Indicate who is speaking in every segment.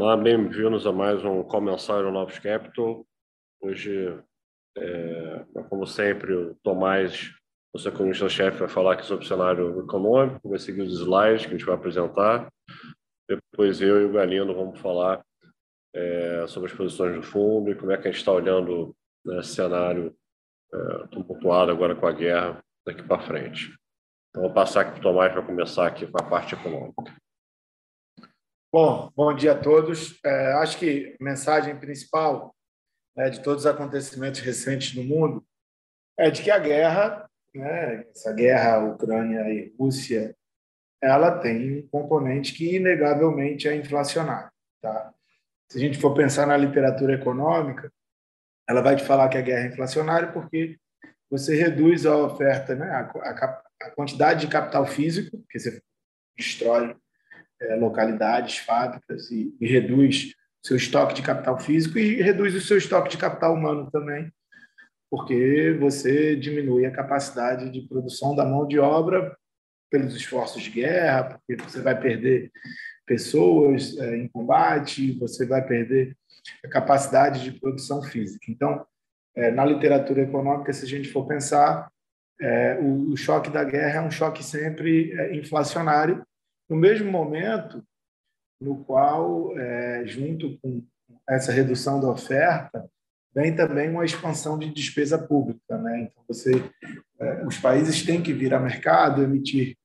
Speaker 1: Olá, bem-vindos a mais um Comensário Novos Capital. Hoje, é, como sempre, o Tomás, nosso economista-chefe, vai falar aqui sobre o cenário econômico, vai seguir os slides que a gente vai apresentar. Depois eu e o Galindo vamos falar é, sobre as posições do fundo e como é que a gente está olhando né, esse cenário é, tumultuado agora com a guerra daqui para frente. Então, vou passar aqui para o Tomás para começar aqui com a parte econômica.
Speaker 2: Bom, bom dia a todos. É, acho que a mensagem principal né, de todos os acontecimentos recentes no mundo é de que a guerra, né, essa guerra Ucrânia e Rússia, ela tem um componente que inegavelmente é inflacionário. Tá? Se a gente for pensar na literatura econômica, ela vai te falar que a guerra é inflacionária porque você reduz a oferta, né, a, a, a quantidade de capital físico, que você destrói localidades, fábricas e, e reduz seu estoque de capital físico e reduz o seu estoque de capital humano também, porque você diminui a capacidade de produção da mão de obra pelos esforços de guerra, porque você vai perder pessoas é, em combate, você vai perder a capacidade de produção física. Então, é, na literatura econômica, se a gente for pensar, é, o, choque da guerra é um choque sempre é, inflacionário no mesmo momento no qual, é, junto com essa redução da oferta, vem também uma expansão de despesa pública. Né? Então, você, é, os países têm que vir ao mercado, emitir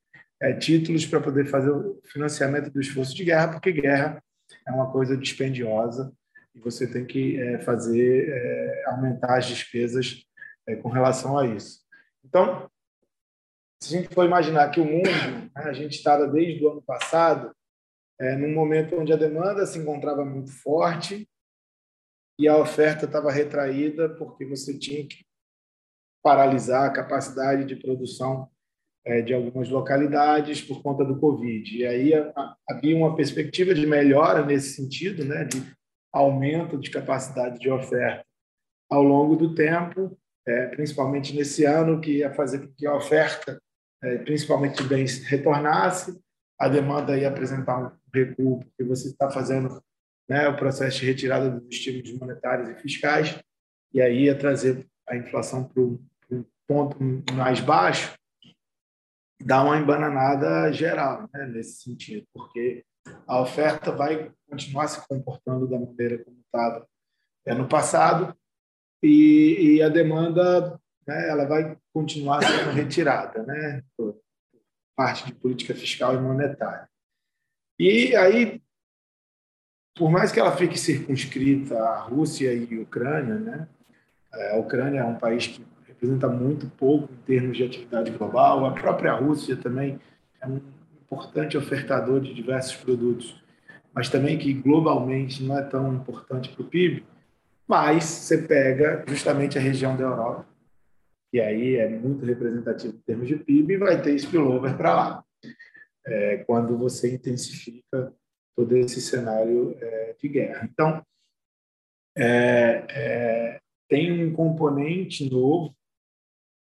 Speaker 2: é, títulos para poder fazer o financiamento do esforço de guerra, porque guerra é uma coisa dispendiosa e você tem que é, fazer é, aumentar as despesas é, com relação a isso. Então, se a gente for imaginar que o mundo, né, a gente estava desde o ano passado, é, num momento onde a demanda se encontrava muito forte e a oferta estava retraída porque você tinha que paralisar a capacidade de produção é, de algumas localidades por conta do Covid. E aí a, a, havia uma perspectiva de melhora nesse sentido, né, de aumento de capacidade de oferta ao longo do tempo, é, principalmente nesse ano, que ia fazer com que a oferta principalmente de bens, retornasse, a demanda ia apresentar um recuo, porque você está fazendo né, o processo de retirada dos estímulos monetários e fiscais, e aí ia trazer a inflação para um ponto mais baixo, dá uma embananada geral né, nesse sentido, porque a oferta vai continuar se comportando da maneira como estava é, no passado e, e a demanda né, ela vai continuar sendo retirada, né, por parte de política fiscal e monetária. E aí, por mais que ela fique circunscrita à Rússia e Ucrânia, né, a Ucrânia é um país que representa muito pouco em termos de atividade global, a própria Rússia também é um importante ofertador de diversos produtos, mas também que globalmente não é tão importante para o PIB, mas você pega justamente a região da Europa, que aí é muito representativo em termos de PIB, e vai ter spillover para lá, é, quando você intensifica todo esse cenário é, de guerra. Então, é, é, tem um componente novo,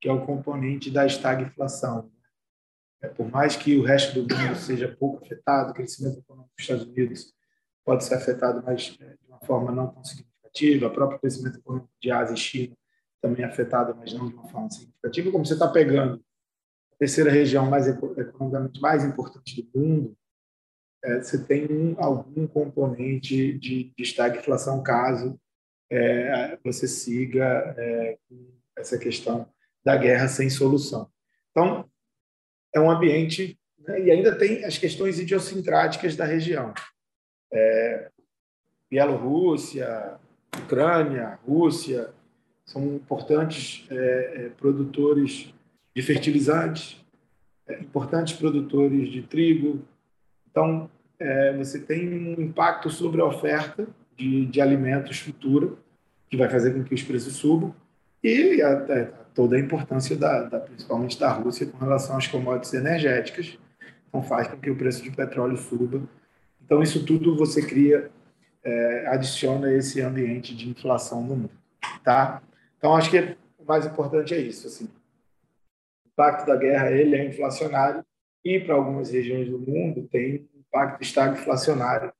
Speaker 2: que é o componente da estagflação. É, por mais que o resto do mundo seja pouco afetado, o crescimento econômico dos Estados Unidos pode ser afetado, mas é, de uma forma não tão significativa, o próprio crescimento econômico de Ásia e China também afetada, mas não de uma forma significativa, como você está pegando a terceira região mais economicamente mais importante do mundo, é, você tem um, algum componente de, de estagflação caso é, você siga é, essa questão da guerra sem solução. Então, é um ambiente né, e ainda tem as questões idiosincráticas da região. É, Bielorrússia, Ucrânia, Rússia, são importantes é, é, produtores de fertilizantes, é, importantes produtores de trigo. Então, é, você tem um impacto sobre a oferta de, de alimentos futura, que vai fazer com que os preços subam, e a, a, toda a importância, da, da, principalmente da Rússia, com relação às commodities energéticas, então faz com que o preço de petróleo suba. Então, isso tudo você cria, é, adiciona esse ambiente de inflação no mundo. Tá? Então, acho que o mais importante é isso. Assim. O impacto da guerra ele é inflacionário e, para algumas regiões do mundo, tem impacto estagflacionário,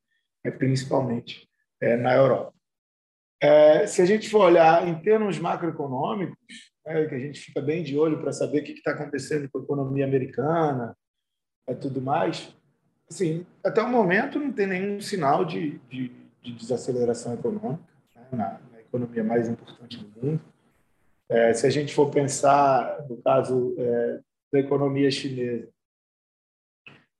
Speaker 2: é, principalmente é, na Europa. É, se a gente for olhar em termos macroeconômicos, né, que a gente fica bem de olho para saber o que está acontecendo com a economia americana e tudo mais, assim, até o momento não tem nenhum sinal de, de, de desaceleração econômica né, na, economia mais importante do mundo. É, se a gente for pensar no caso é, da economia chinesa,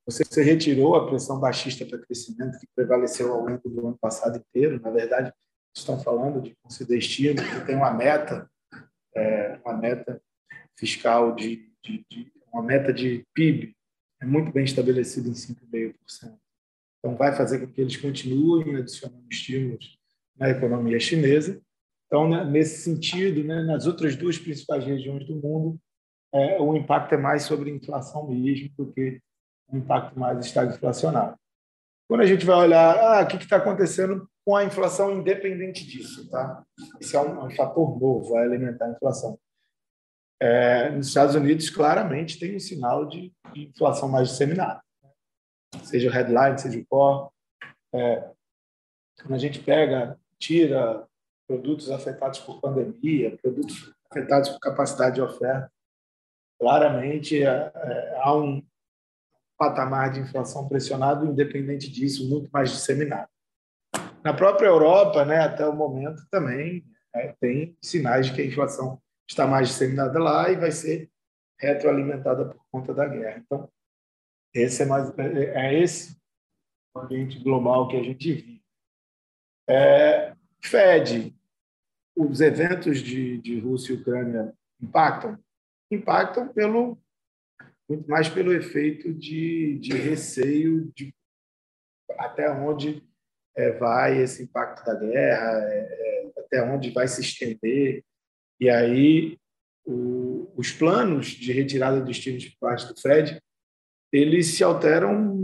Speaker 2: você, você retirou a pressão baixista para crescimento que prevaleceu ao longo do ano passado inteiro. Na verdade, estão falando de conceder estímulo, que tem uma meta, é, uma meta fiscal de, de, de, uma meta de PIB é muito bem estabelecida em 5,5%. Então, vai fazer com que eles continuem adicionando estímulos na economia chinesa. Então, né, nesse sentido, né, nas outras duas principais regiões do mundo, é, o impacto é mais sobre inflação mesmo do que um impacto mais estagflacionário. Quando a gente vai olhar ah, o que está acontecendo com a inflação independente disso, tá? Esse é um, um fator novo, vai alimentar a inflação. É, nos Estados Unidos, claramente, tem um sinal de, inflação mais disseminada. Seja o headline, seja o core. É, quando a gente pega, tira produtos afetados por pandemia, produtos afetados por capacidade de oferta, claramente é, é há um patamar de inflação pressionado, independente disso, muito mais disseminado. Na própria Europa, né, até o momento, também é, tem sinais de que a inflação está mais disseminada lá e vai ser retroalimentada por conta da guerra. Então, esse é, mais, é, é esse o ambiente global que a gente vive. É, Fed, os eventos de, de Rússia e Ucrânia impactam? Impactam pelo muito mais pelo efeito de, de receio de até onde é, vai esse impacto da guerra, é, é, até onde vai se estender. E aí o, os planos de retirada dos times por parte do Fred, eles se alteram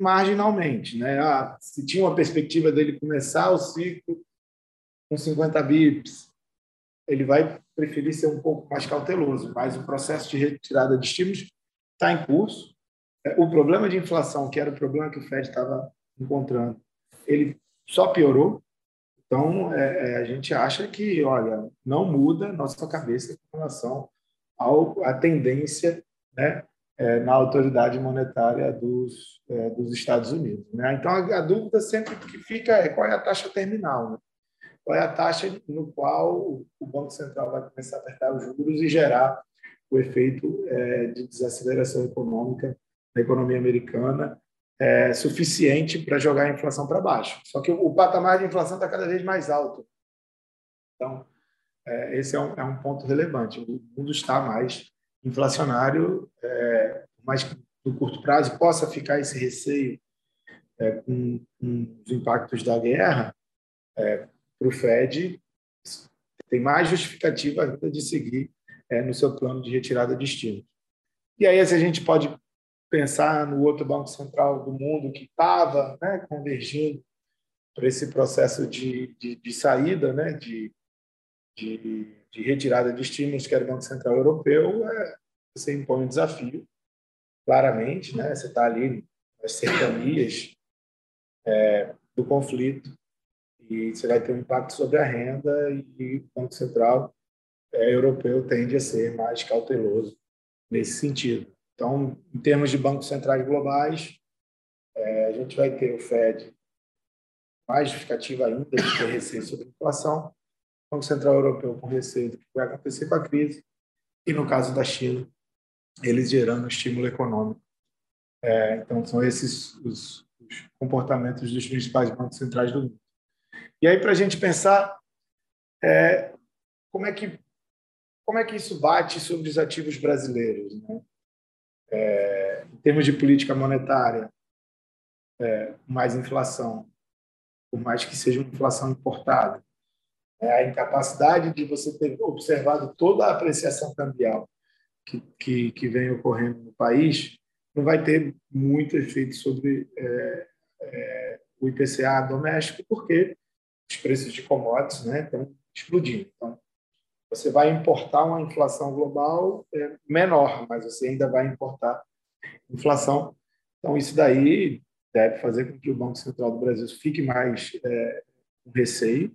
Speaker 2: marginalmente. Né? Ah, se tinha uma perspectiva dele começar o ciclo com 50 bips, ele vai preferir ser um pouco mais cauteloso, mas o processo de retirada de estímulos está em curso. O problema de inflação, que era o problema que o Fed estava encontrando, ele só piorou. Então, é, é, a gente acha que, olha, não muda nossa cabeça com relação ao, à tendência né, é, na autoridade monetária dos, é, dos Estados Unidos. Né? Então, a, a, dúvida sempre que fica é qual é a taxa terminal. Né? Qual é a taxa no qual o, o Banco Central vai começar a apertar os juros e gerar o efeito é, de desaceleração econômica na economia americana é, suficiente para jogar a inflação para baixo. Só que o, patamar de inflação está cada vez mais alto. Então, é, esse é um, é um, ponto relevante. O mundo está mais inflacionário, é, mas no curto prazo possa ficar esse receio é, com, com, os impactos da guerra, é, para o Fed tem mais justificativa de seguir é, no seu plano de retirada de estímulos. E aí, se a gente pode pensar no outro banco central do mundo que estava né, convergindo para esse processo de, de, de saída, né, de, de, de, retirada de estímulos, que era o Banco Central Europeu, é, você impõe um desafio, claramente, né, você está ali nas cercanias é, do conflito e você vai ter um impacto sobre a renda e o Banco Central é, europeu tende a ser mais cauteloso nesse sentido. Então, em termos de bancos centrais globais, é, a gente vai ter o Fed mais justificativa ainda de ter receio sobre inflação, Banco Central Europeu com receio do que vai acontecer com a crise, e no caso da China, eles gerando estímulo econômico. É, então, são esses os, os, comportamentos dos principais bancos centrais do mundo. E aí, para a gente pensar é, como, é que, como é que isso bate sobre os ativos brasileiros, né? é, em termos de política monetária, é, mais inflação, por mais que seja uma inflação importada, a incapacidade de você ter observado toda a apreciação cambial que, que, que vem ocorrendo no país, não vai ter muito efeito sobre é, é, o IPCA doméstico, porque os preços de commodities né, estão explodindo. Então, você vai importar uma inflação global é, menor, mas você ainda vai importar inflação. Então, isso daí deve fazer com que o Banco Central do Brasil fique mais é, com receio,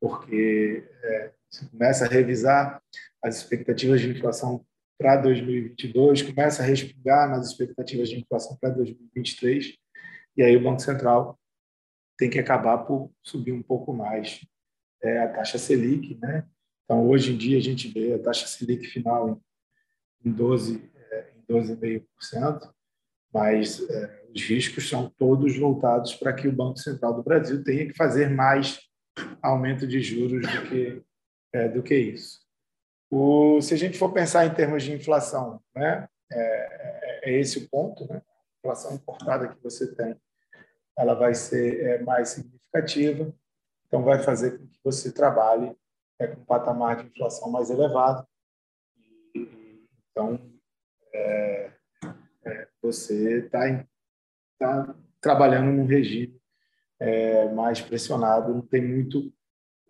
Speaker 2: porque é, começa a revisar as expectativas de inflação para 2022, começa a respingar nas expectativas de inflação para 2023, e aí o Banco Central tem que acabar por subir um pouco mais é, a taxa Selic, né? Então, hoje em dia, a gente vê a taxa Selic final em 12, é, em 12,5%, mas é, os riscos são todos voltados para que o Banco Central do Brasil tenha que fazer mais aumento de juros do que, é, do que isso. O, se a gente for pensar em termos de inflação, né, é, é, é esse o ponto, né? a inflação importada que você tem, ela vai ser é, mais significativa, então vai fazer com que você trabalhe é, com um patamar de inflação mais elevado. E, então, é, é, você está tá trabalhando num regime é, mais pressionado, não tem muito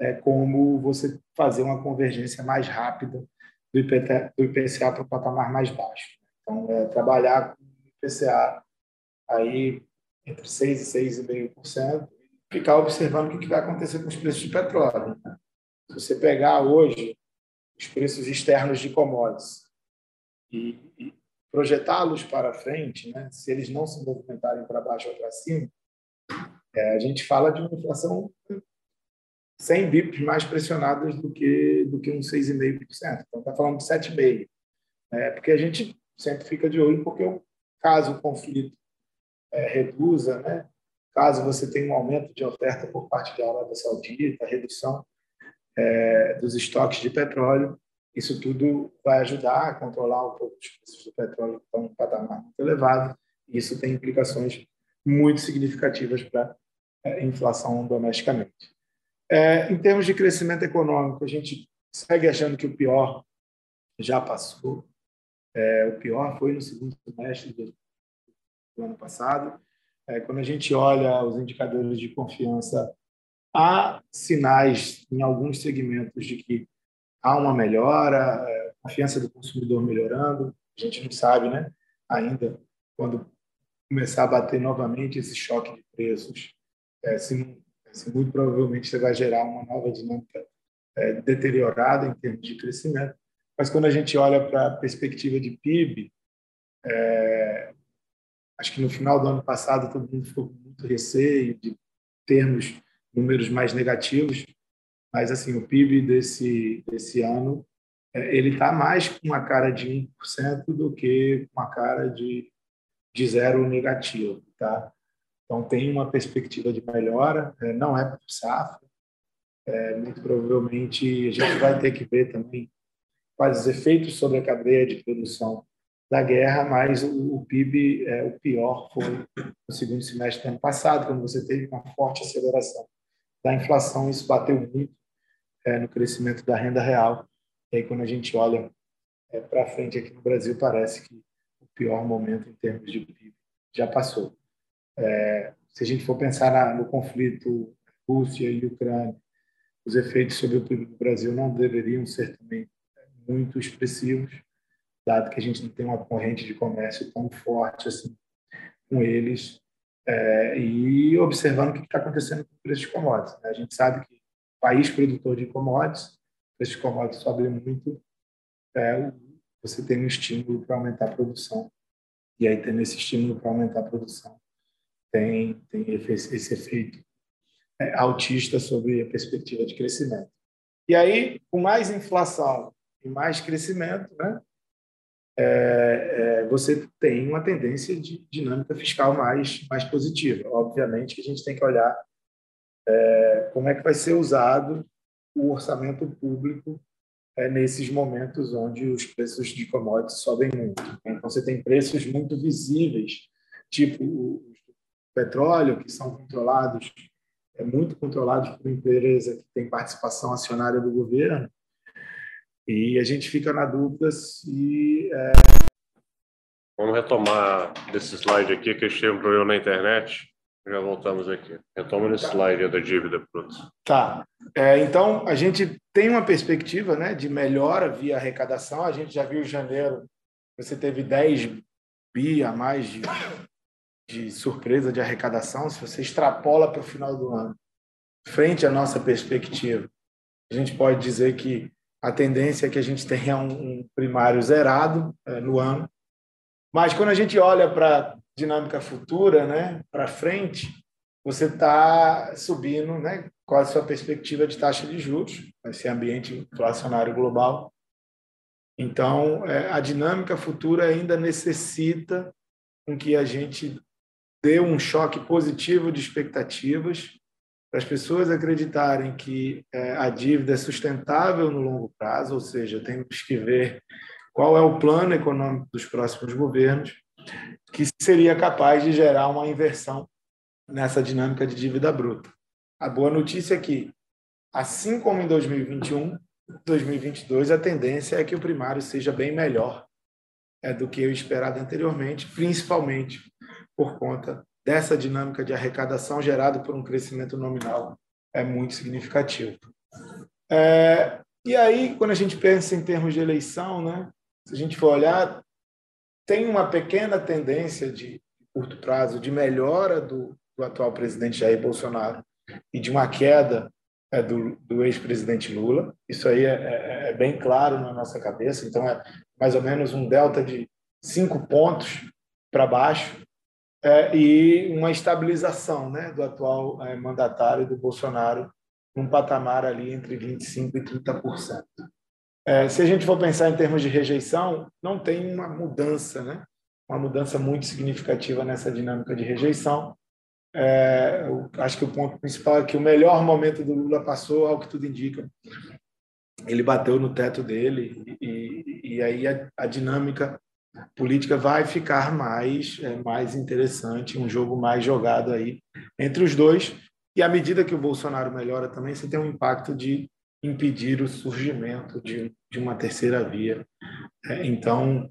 Speaker 2: é, como você fazer uma convergência mais rápida do, IPT, do IPCA para o patamar mais baixo. Então, é, trabalhar com o IPCA aí entre 6% e 6,5%, ficar observando o que vai acontecer com os preços de petróleo. Né? Se você pegar hoje os preços externos de commodities e, e projetá-los para frente, né, se eles não se movimentarem para baixo ou para cima, é, a gente fala de uma inflação 100 bips mais pressionadas do que do que um 6,5%. Então, está falando de 7,5%. É, porque a gente sempre fica de olho, porque caso o conflito é, reduza, né, caso você tenha um aumento de oferta por parte da Arábia Saudita, redução é, dos estoques de petróleo. Isso tudo vai ajudar a controlar um pouco os preços do petróleo que estão em um patamar muito elevado. E isso tem implicações muito significativas para inflação domesticamente. É, em termos de crescimento econômico, a gente segue achando que o pior já passou. É, o pior foi no segundo semestre do, do ano passado. É, quando a gente olha os indicadores de confiança há sinais em alguns segmentos de que há uma melhora, é, confiança do consumidor melhorando. A gente não sabe, né? Ainda quando começar a bater novamente esse choque de preços, é, se, se muito provavelmente você vai gerar uma nova dinâmica é, deteriorada em termos de crescimento. Mas quando a gente olha para a perspectiva de PIB, é, acho que no final do ano passado todo mundo ficou com muito receio de termos números mais negativos, mas assim o PIB desse desse ano é, ele está mais com uma cara de 1% do que com uma cara de, de zero negativo, tá? Então tem uma perspectiva de melhora, é, não é por safra, é, muito provavelmente a gente vai ter que ver também quais os efeitos sobre a cadeia de produção da guerra, mas o, o PIB, é, o pior foi no segundo semestre do ano passado, quando você teve uma forte aceleração da inflação, isso bateu muito é, no crescimento da renda real. E aí, quando a gente olha é, para frente aqui no Brasil, parece que o pior momento em termos de PIB já passou. É, se a gente for pensar na, no conflito Rússia e Ucrânia, os efeitos sobre o PIB do Brasil não deveriam ser também muito expressivos, dado que a gente não tem uma corrente de comércio tão forte assim com eles é, e observando o que está acontecendo com o preço de commodities. Né? A gente sabe que país produtor de commodities, o preço de commodities sobe muito, é, você tem um estímulo para aumentar a produção. E aí, tendo esse estímulo para aumentar a produção, tem, tem esse efeito é, altista sobre a perspectiva de crescimento. E aí, com mais inflação e mais crescimento, né, é, é, você tem uma tendência de dinâmica fiscal mais, mais positiva. Obviamente que a gente tem que olhar é, como é que vai ser usado o orçamento público é, nesses momentos onde os preços de commodities sobem muito. Então, você tem preços muito visíveis, tipo petróleo, que são controlados, é muito controlados por empresa que tem participação acionária do governo, e a gente fica na dúvida se. É...
Speaker 1: Vamos retomar desse slide aqui que eu um problema na internet. Já voltamos aqui. Retoma nesse tá. slide da dívida bruta.
Speaker 2: Tá. É, então, a gente tem uma perspectiva né, de melhora via arrecadação. A gente já viu em janeiro, você teve 10 bi a mais de, de surpresa de arrecadação, se você extrapola para o final do ano, frente à nossa perspectiva, a gente pode dizer que a tendência é que a gente tenha um, primário zerado é, no ano. Mas quando a gente olha para a dinâmica futura, né, para frente, você está subindo, né, qual a sua perspectiva de taxa de juros, esse ambiente inflacionário global. Então, é, a dinâmica futura ainda necessita com que a gente dê um choque positivo de expectativas para as pessoas acreditarem que é, a dívida é sustentável no longo prazo, ou seja, temos que ver qual é o plano econômico dos próximos governos que seria capaz de gerar uma inversão nessa dinâmica de dívida bruta. A boa notícia é que, assim como em 2021, 2022, a tendência é que o primário seja bem melhor é, do que o esperado anteriormente, principalmente por conta dessa dinâmica de arrecadação gerada por um crescimento nominal é muito significativo. É, e aí, quando a gente pensa em termos de eleição, né, se a gente for olhar, tem uma pequena tendência de curto prazo de melhora do, do atual presidente Jair Bolsonaro e de uma queda é, do, do ex-presidente Lula. Isso aí é, é, é, bem claro na nossa cabeça. Então, é mais ou menos um delta de cinco pontos para baixo é, e uma estabilização né, do atual é, mandatário do Bolsonaro num patamar ali entre 25% e 30%. É, se a gente for pensar em termos de rejeição, não tem uma mudança, né? uma mudança muito significativa nessa dinâmica de rejeição. É, acho que o ponto principal é que o melhor momento do Lula passou, ao que tudo indica. Ele bateu no teto dele e, e aí a, a, dinâmica política vai ficar mais, é, mais interessante, um jogo mais jogado aí entre os dois. E à medida que o Bolsonaro melhora também, você tem um impacto de impedir o surgimento de, de uma terceira via. É, então,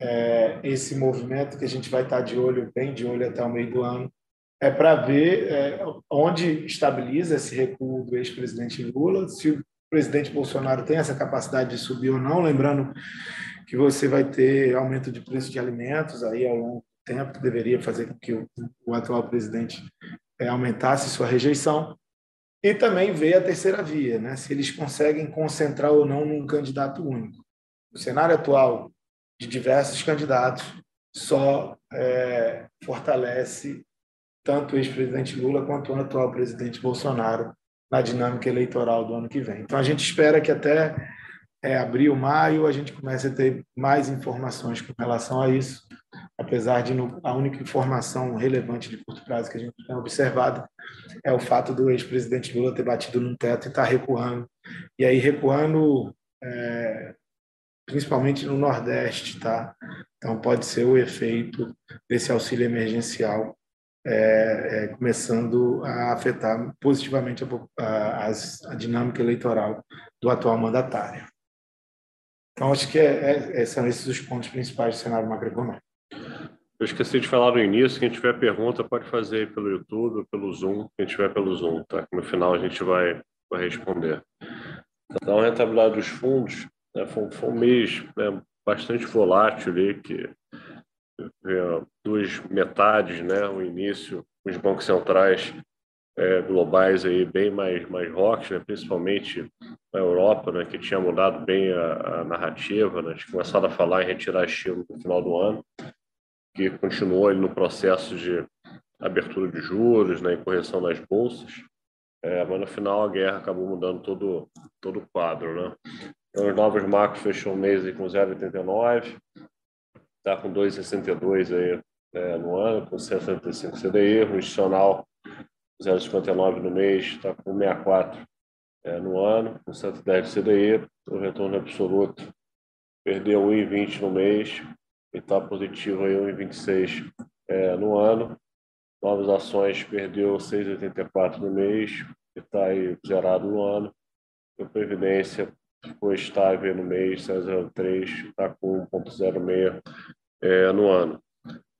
Speaker 2: é, esse movimento que a gente vai estar de olho, bem de olho até o meio do ano, é para ver é, onde estabiliza esse recuo do ex-presidente Lula, se o presidente Bolsonaro tem essa capacidade de subir ou não, lembrando que você vai ter aumento de preço de alimentos aí ao longo do tempo, que deveria fazer com que o, o atual presidente é, aumentasse sua rejeição, e também ver a terceira via, né? se eles conseguem concentrar ou não num candidato único. O cenário atual de diversos candidatos só é, fortalece tanto o ex-presidente Lula quanto o atual presidente Bolsonaro na dinâmica eleitoral do ano que vem. Então, a gente espera que até é, abril, maio, a gente comece a ter mais informações com relação a isso, apesar de no, a única informação relevante de curto prazo que a gente tem observado é o fato do ex-presidente Lula ter batido num teto e estar tá recuando. E aí, recuando é, principalmente no Nordeste, tá? Então, pode ser o efeito desse auxílio emergencial é, é, começando a afetar positivamente a, a, a, dinâmica eleitoral do atual mandatário. Então, acho que é, é, são esses os pontos principais do cenário macroeconômico.
Speaker 1: Eu esqueci de falar no início, quem tiver pergunta pode fazer pelo YouTube ou pelo Zoom, quem tiver pelo Zoom, tá? No final a gente vai, vai responder. Então, a rentabilidade dos fundos né, foi, foi um mês né, bastante volátil ali, que duas metades, né? O início, os bancos centrais é, globais aí bem mais mais rocks, né? principalmente na Europa, né? Que tinha mudado bem a, a narrativa, né? Tinha começado a falar em retirar estilo no final do ano, que continuou no processo de abertura de juros, né? E correção das bolsas. É, mas no final a guerra acabou mudando todo todo o quadro, né? Então, os novos marcos fechou o mês com 0,89, está com 2,62 aí é, no ano, com 65 CDI, o institucional 0,59 no mês, está com 64 é, no ano, com 110 CDI, o retorno absoluto perdeu 1,20 no mês e está positivo aí 1,26 é, no ano. Novas ações perdeu 6,84 no mês e está aí zerado no ano. E a Previdência ficou estável no mês, 0,03, está com 1,06 é, no ano.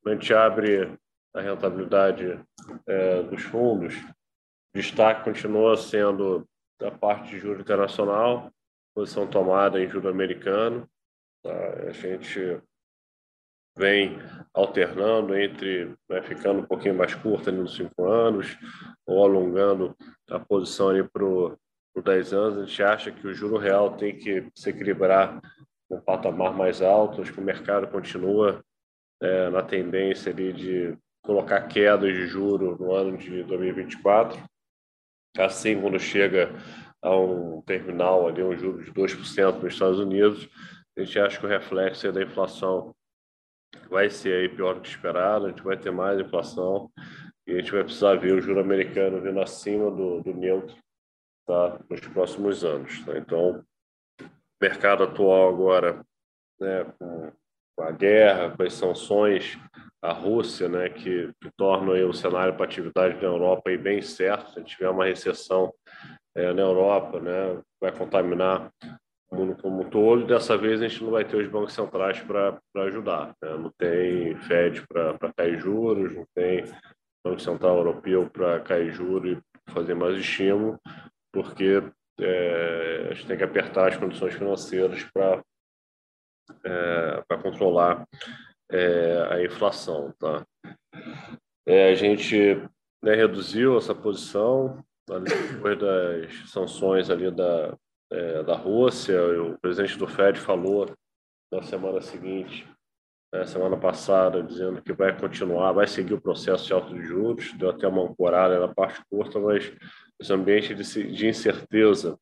Speaker 1: A gente abre a rentabilidade é, dos fundos, destaque continua sendo a parte de juro internacional, posição tomada em juro americano. Tá? A gente vem alternando entre né, ficando um pouquinho mais curta nos cinco anos ou alongando a posição ali para os 10 anos. A gente acha que o juro real tem que se equilibrar um patamar mais alto, acho que o mercado continua é, na tendência ali de colocar quedas de juro no ano de 2024. Assim, quando chega a um terminal ali, um juro de 2% nos Estados Unidos, a gente acha que o reflexo da inflação vai ser aí pior do que esperado, a gente vai ter mais inflação e a gente vai precisar ver o juro americano vindo acima do, do neutro tá, nos próximos anos. Tá? Então, o mercado atual agora, né, com, a guerra, com as sanções, a Rússia, né, que, que torna aí o cenário para atividade na Europa aí bem certo. Se tiver uma recessão é, na Europa, né, vai contaminar o mundo como um todo. Dessa vez a gente não vai ter os bancos centrais para ajudar. Né? Não tem Fed para cair juros, não tem Banco Central Europeu para cair juros e fazer mais estímulo, porque é, a gente tem que apertar as condições financeiras para é, para controlar é, a inflação. Tá? É, a gente né, reduziu essa posição depois das sanções ali da, é, da Rússia. O presidente do Fed falou na semana seguinte, né, semana passada, dizendo que vai continuar, vai seguir o processo de alta de juros. Deu até uma ancorada na parte curta, mas esse ambiente de, de incerteza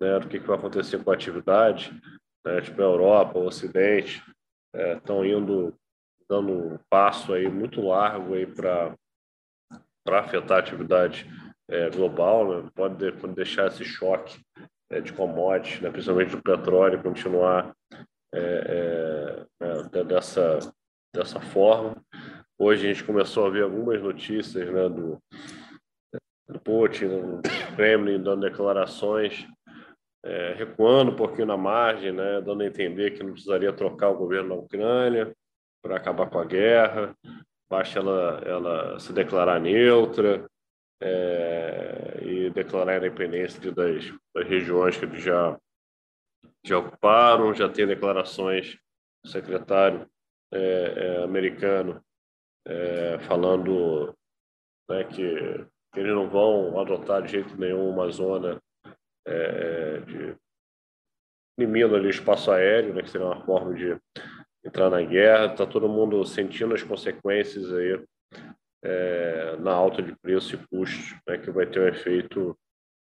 Speaker 1: né, do que, que vai acontecer com a atividade, né, tipo a Europa, o Ocidente, estão é, indo dando um passo aí muito largo aí para para afetar a atividade é, global, né? pode, pode deixar esse choque é, de commodities, né? principalmente do petróleo, continuar é, é, é dessa dessa forma. Hoje a gente começou a ver algumas notícias né, do, do Putin, do Kremlin, dando declarações é, recuando um pouquinho na margem, né, dando a entender que não precisaria trocar o governo na Ucrânia para acabar com a guerra, basta ela, ela se declarar neutra é, e declarar a independência das, das regiões que eles já, já ocuparam, já tem declarações do secretário é, é americano é, falando né, que, que eles não vão adotar de jeito nenhum uma zona é, de limitando ali espaço aéreo, né, que seria uma forma de entrar na guerra. Está todo mundo sentindo as consequências aí é, na alta de preço e custos, né, que vai ter um efeito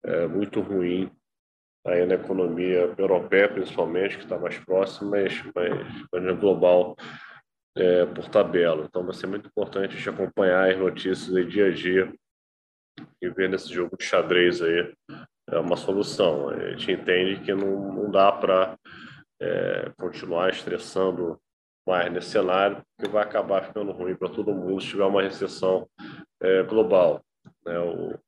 Speaker 1: é, muito ruim aí na economia europeia, principalmente, que está mais próxima, mas, mas, mas global é, por tabela. Então, vai ser muito importante a gente acompanhar as notícias aí dia a dia e ver nesse jogo de xadrez aí é uma solução. A gente entende que não, não dá para é, continuar estressando mais nesse cenário, porque vai acabar ficando ruim para todo mundo se tiver uma recessão é, global. Né? O,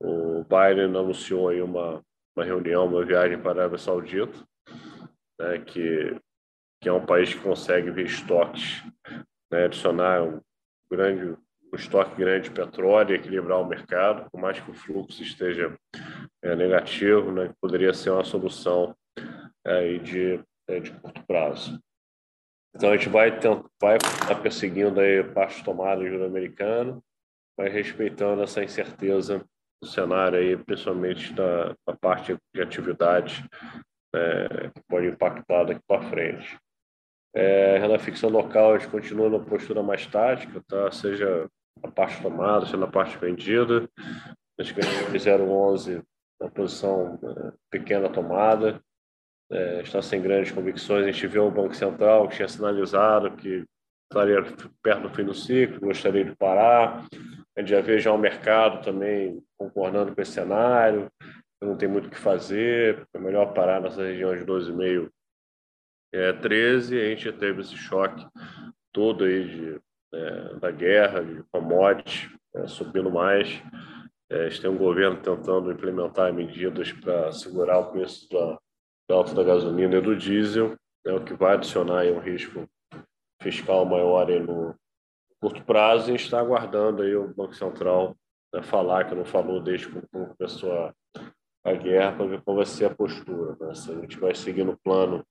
Speaker 1: o Biden anunciou aí uma, uma reunião, uma viagem para a Arábia Saudita, né, que, que é um país que consegue ver estoques, né, adicionar um grande um estoque grande de petróleo equilibrar o mercado, por mais que o fluxo esteja é, negativo, né, poderia ser uma solução é, de, é, de curto prazo. Então a gente vai tentar, vai estar perseguindo aí parte tomada juro americano, vai respeitando essa incerteza do cenário aí, principalmente da, da parte de atividade é, que pode impactar daqui para frente. É, renda fixa local, a gente continua na postura mais tática, tá? seja a parte tomada, seja na parte vendida. A gente ganhou 0,11 na posição é, pequena tomada, é, está sem grandes convicções. A gente viu o Banco Central que tinha sinalizado que estaria perto do fim do ciclo, gostaria de parar. A gente já vê já o mercado também concordando com esse cenário, não tem muito o que fazer, é melhor parar nessa região de 12,5, é, 13. A gente teve esse choque todo aí de é, da guerra, de commodities é, subindo mais. É, a gente tem um governo tentando implementar medidas para segurar o preço da, da alta da gasolina e do diesel, né, o que vai adicionar um risco fiscal maior no curto prazo. E a gente está aguardando aí o Banco Central né, falar, que não falou desde que começou a, a guerra, para ver qual vai ser a postura. Né? Se a gente vai seguir no plano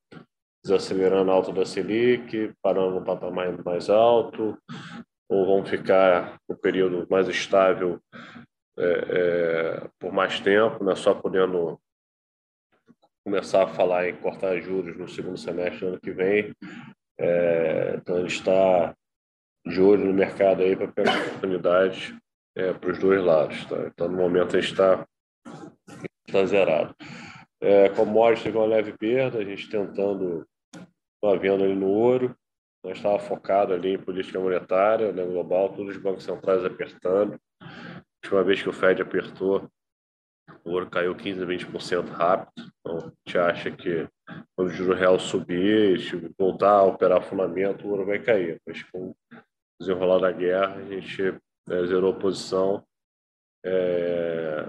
Speaker 1: desacelerando a alta da Selic, parando no patamar mais alto, ou vão ficar no período mais estável é, é, por mais tempo, né, só podendo começar a falar em cortar juros no segundo semestre do ano que vem. É, então, a gente está de olho no mercado aí para pegar oportunidades é, para os dois lados. Tá? Então, no momento, a gente está tá zerado. É, commodities teve uma leve perda, a gente tentando uma venda ali no ouro. Nós estava focado ali em política monetária né, global, todos os bancos centrais apertando. Última vez que o Fed apertou, o ouro caiu 15 a 20% rápido. Então, a gente acha que quando o juro real subir e voltar a operar fundamento, o ouro vai cair. Mas com o desenrolar da guerra, a gente é, zerou a posição é,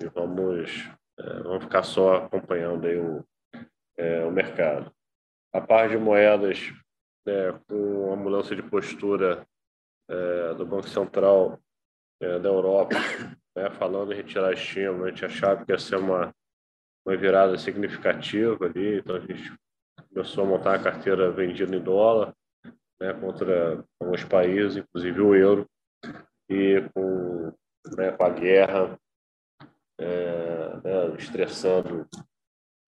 Speaker 1: e vamos, é, vamos ficar só acompanhando aí o, é, o mercado. A parte de moedas, é, com a mudança de postura é, do Banco Central da Europa, né, falando em retirar estímulo, a gente achava que ia ser uma, uma virada significativa ali, então a gente começou a montar a carteira vendida em dólar né, contra alguns países, inclusive o euro, e com, né, com a guerra é, né, estressando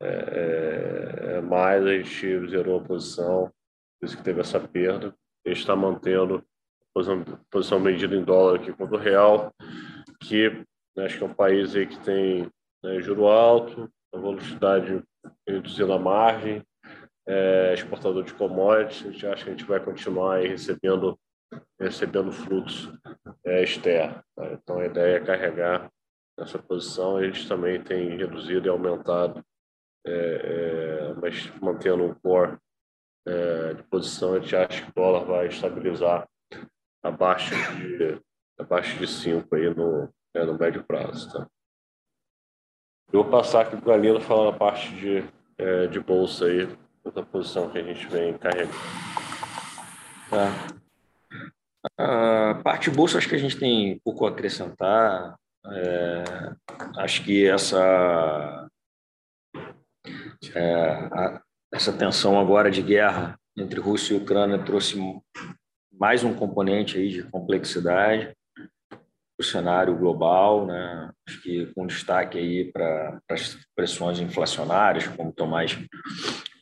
Speaker 1: é, é, é mais, a gente zerou a posição, por isso que teve essa perda. A gente está mantendo posição, posição medida em dólar aqui contra o real, que né, acho que é um país aí que tem né, juro alto, a volatilidade reduzindo a margem, é, exportador de commodities, a gente acha que a gente vai continuar recebendo recebendo fluxo é, externo. Tá? Então, a ideia é carregar essa posição. A gente também tem reduzido e aumentado, é, é, mas mantendo um core é, de posição, a gente acha que o dólar vai estabilizar abaixo de abaixo de 5 aí no, é, no médio prazo. Tá? Eu vou passar aqui para Lina falando a parte de, é, de bolsa aí, outra posição que a gente vem carregando.
Speaker 3: Tá. A parte bolsa, acho que a gente tem pouco a acrescentar. É, acho que essa, é, a, essa tensão agora de guerra entre Rússia e Ucrânia trouxe mais um componente aí de complexidade o cenário global, né? Acho que com destaque aí para as pressões inflacionárias, como o Tomás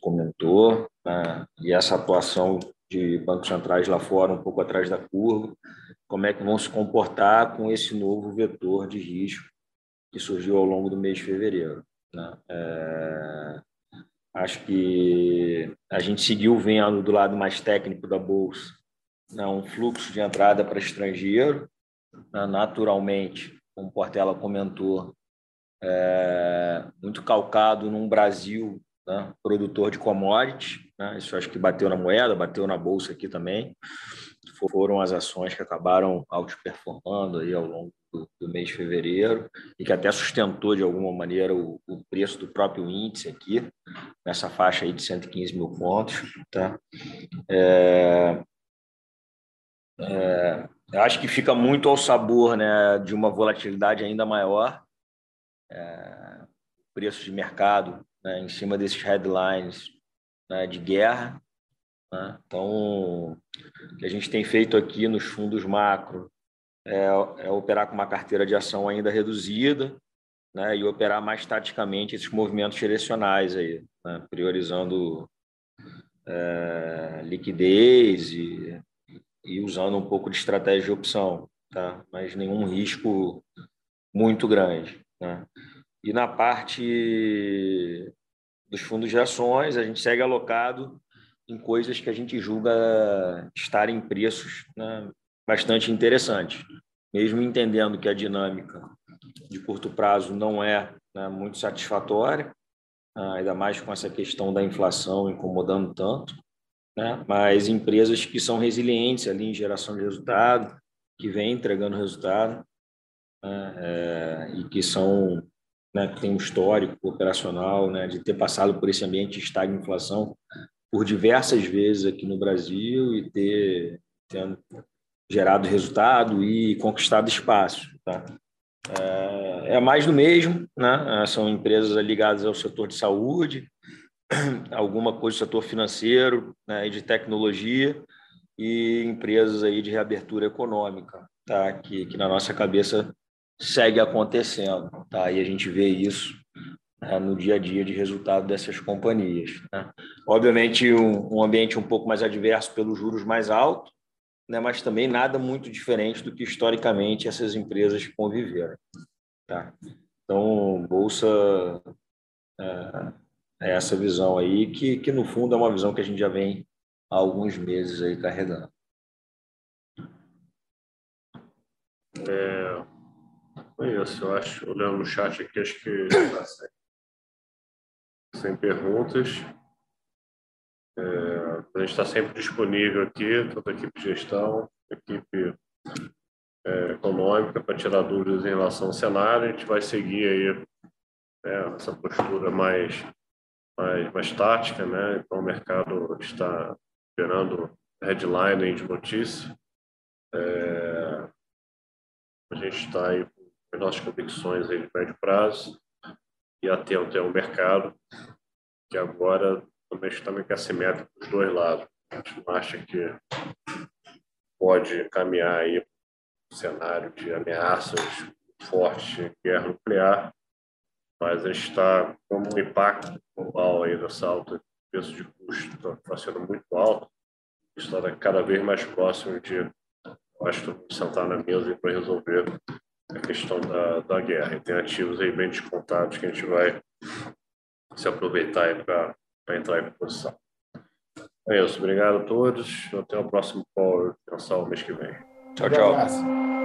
Speaker 3: comentou, né? e essa atuação de bancos centrais lá fora, um pouco atrás da curva, como é que vão se comportar com esse novo vetor de risco que surgiu ao longo do mês de fevereiro. Né? É, acho que a gente seguiu vendo do lado mais técnico da bolsa um fluxo de entrada para estrangeiro, né, naturalmente, como Portela comentou, é, muito calcado num Brasil né, produtor de commodities, né, isso acho que bateu na moeda, bateu na bolsa aqui também, foram as ações que acabaram outperformando aí ao longo do, do mês de fevereiro e que até sustentou de alguma maneira o, o, preço do próprio índice aqui, nessa faixa aí de 115 mil pontos. Tá? É, é, acho que fica muito ao sabor né, de uma volatilidade ainda maior, é, preço de mercado né, em cima desses headlines né, de guerra. Né? Então, o que a gente tem feito aqui nos fundos macro é, é operar com uma carteira de ação ainda reduzida né, e operar mais taticamente esses movimentos direcionais aí, né, priorizando é, liquidez e, e usando um pouco de estratégia de opção, tá? mas nenhum risco muito grande. Né? E na parte dos fundos de ações, a gente segue alocado em coisas que a gente julga estar em preços né, bastante interessantes, mesmo entendendo que a dinâmica de curto prazo não é né, muito satisfatória, ah, ainda mais com essa questão da inflação incomodando tanto, né, mas empresas que são resilientes ali em geração de resultado, que vêm entregando resultado né, é, e que são né, que tem um histórico operacional né, de ter passado por esse ambiente de estagflação por diversas vezes aqui no Brasil e ter tendo gerado resultado e conquistado espaço. Tá? É, é mais do mesmo, né? são empresas ligadas ao setor de saúde, alguma coisa do setor financeiro né, e de tecnologia e empresas aí de reabertura econômica, tá? que, que na nossa cabeça segue acontecendo. Tá? E a gente vê isso né, no dia a dia de resultado dessas companhias. Né? Obviamente, um, um, ambiente um pouco mais adverso pelos juros mais altos, né, mas também nada muito diferente do que historicamente essas empresas conviveram. Tá? Então, Bolsa é, essa visão aí, que, que no fundo é uma visão que a gente já vem há alguns meses aí carregando.
Speaker 1: É, é isso, eu acho, olhando no chat aqui, acho que está sem, sem perguntas. É, a gente está sempre disponível aqui, toda a equipe de gestão, equipe é, econômica, para tirar dúvidas em relação ao cenário. A gente vai seguir aí né, essa postura mais, mais, mais tática, né? Então, o mercado está esperando headline de notícia. É, a gente está aí com as nossas convicções aí de médio prazo e atento ao mercado, que agora também está em aquecimento dos dois lados. A gente não acha que pode caminhar aí um cenário de ameaças fortes de guerra nuclear, mas a gente está como um impacto global aí dessa alta preço de custo está tá sendo muito alto, está cada vez mais próximo de, acho que sentar na mesa para resolver a questão da, da guerra. E tem ativos aí bem descontados que a gente vai se aproveitar para entrar em posição. É isso. Obrigado a todos. Até o próximo call mensal mês que vem.
Speaker 3: Tchau, tchau.